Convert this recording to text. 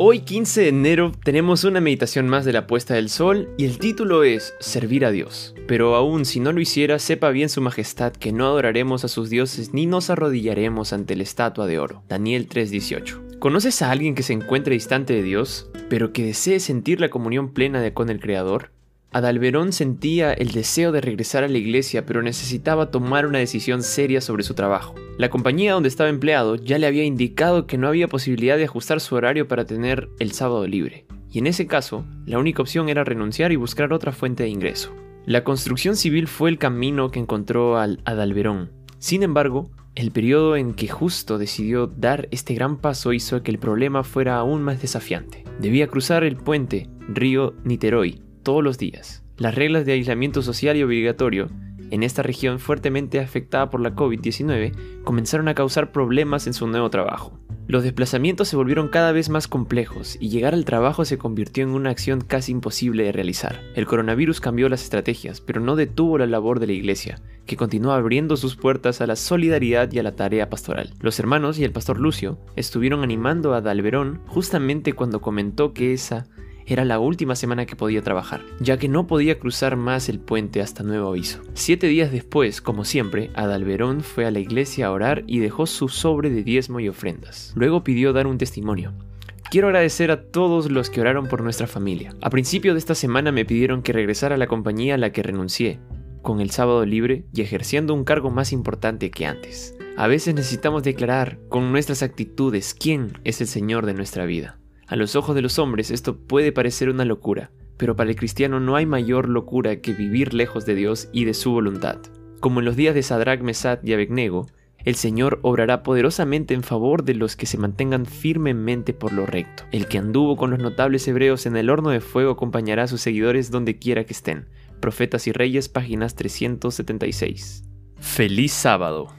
Hoy 15 de enero tenemos una meditación más de la puesta del sol y el título es Servir a Dios. Pero aún si no lo hiciera, sepa bien su majestad que no adoraremos a sus dioses ni nos arrodillaremos ante la estatua de oro. Daniel 3:18. ¿Conoces a alguien que se encuentre distante de Dios, pero que desee sentir la comunión plena con el Creador? Adalberón sentía el deseo de regresar a la iglesia, pero necesitaba tomar una decisión seria sobre su trabajo. La compañía donde estaba empleado ya le había indicado que no había posibilidad de ajustar su horario para tener el sábado libre, y en ese caso, la única opción era renunciar y buscar otra fuente de ingreso. La construcción civil fue el camino que encontró al Adalberón. Sin embargo, el periodo en que justo decidió dar este gran paso hizo que el problema fuera aún más desafiante. Debía cruzar el puente río Niterói todos los días. Las reglas de aislamiento social y obligatorio en esta región fuertemente afectada por la COVID-19 comenzaron a causar problemas en su nuevo trabajo. Los desplazamientos se volvieron cada vez más complejos y llegar al trabajo se convirtió en una acción casi imposible de realizar. El coronavirus cambió las estrategias, pero no detuvo la labor de la iglesia, que continuó abriendo sus puertas a la solidaridad y a la tarea pastoral. Los hermanos y el pastor Lucio estuvieron animando a Dalverón justamente cuando comentó que esa era la última semana que podía trabajar, ya que no podía cruzar más el puente hasta nuevo aviso. Siete días después, como siempre, Adalberón fue a la iglesia a orar y dejó su sobre de diezmo y ofrendas. Luego pidió dar un testimonio. Quiero agradecer a todos los que oraron por nuestra familia. A principio de esta semana me pidieron que regresara a la compañía a la que renuncié, con el sábado libre y ejerciendo un cargo más importante que antes. A veces necesitamos declarar con nuestras actitudes quién es el Señor de nuestra vida. A los ojos de los hombres esto puede parecer una locura, pero para el cristiano no hay mayor locura que vivir lejos de Dios y de su voluntad. Como en los días de Sadrach, Mesad y Abednego, el Señor obrará poderosamente en favor de los que se mantengan firmemente por lo recto. El que anduvo con los notables hebreos en el horno de fuego acompañará a sus seguidores donde quiera que estén. Profetas y Reyes, páginas 376. Feliz sábado.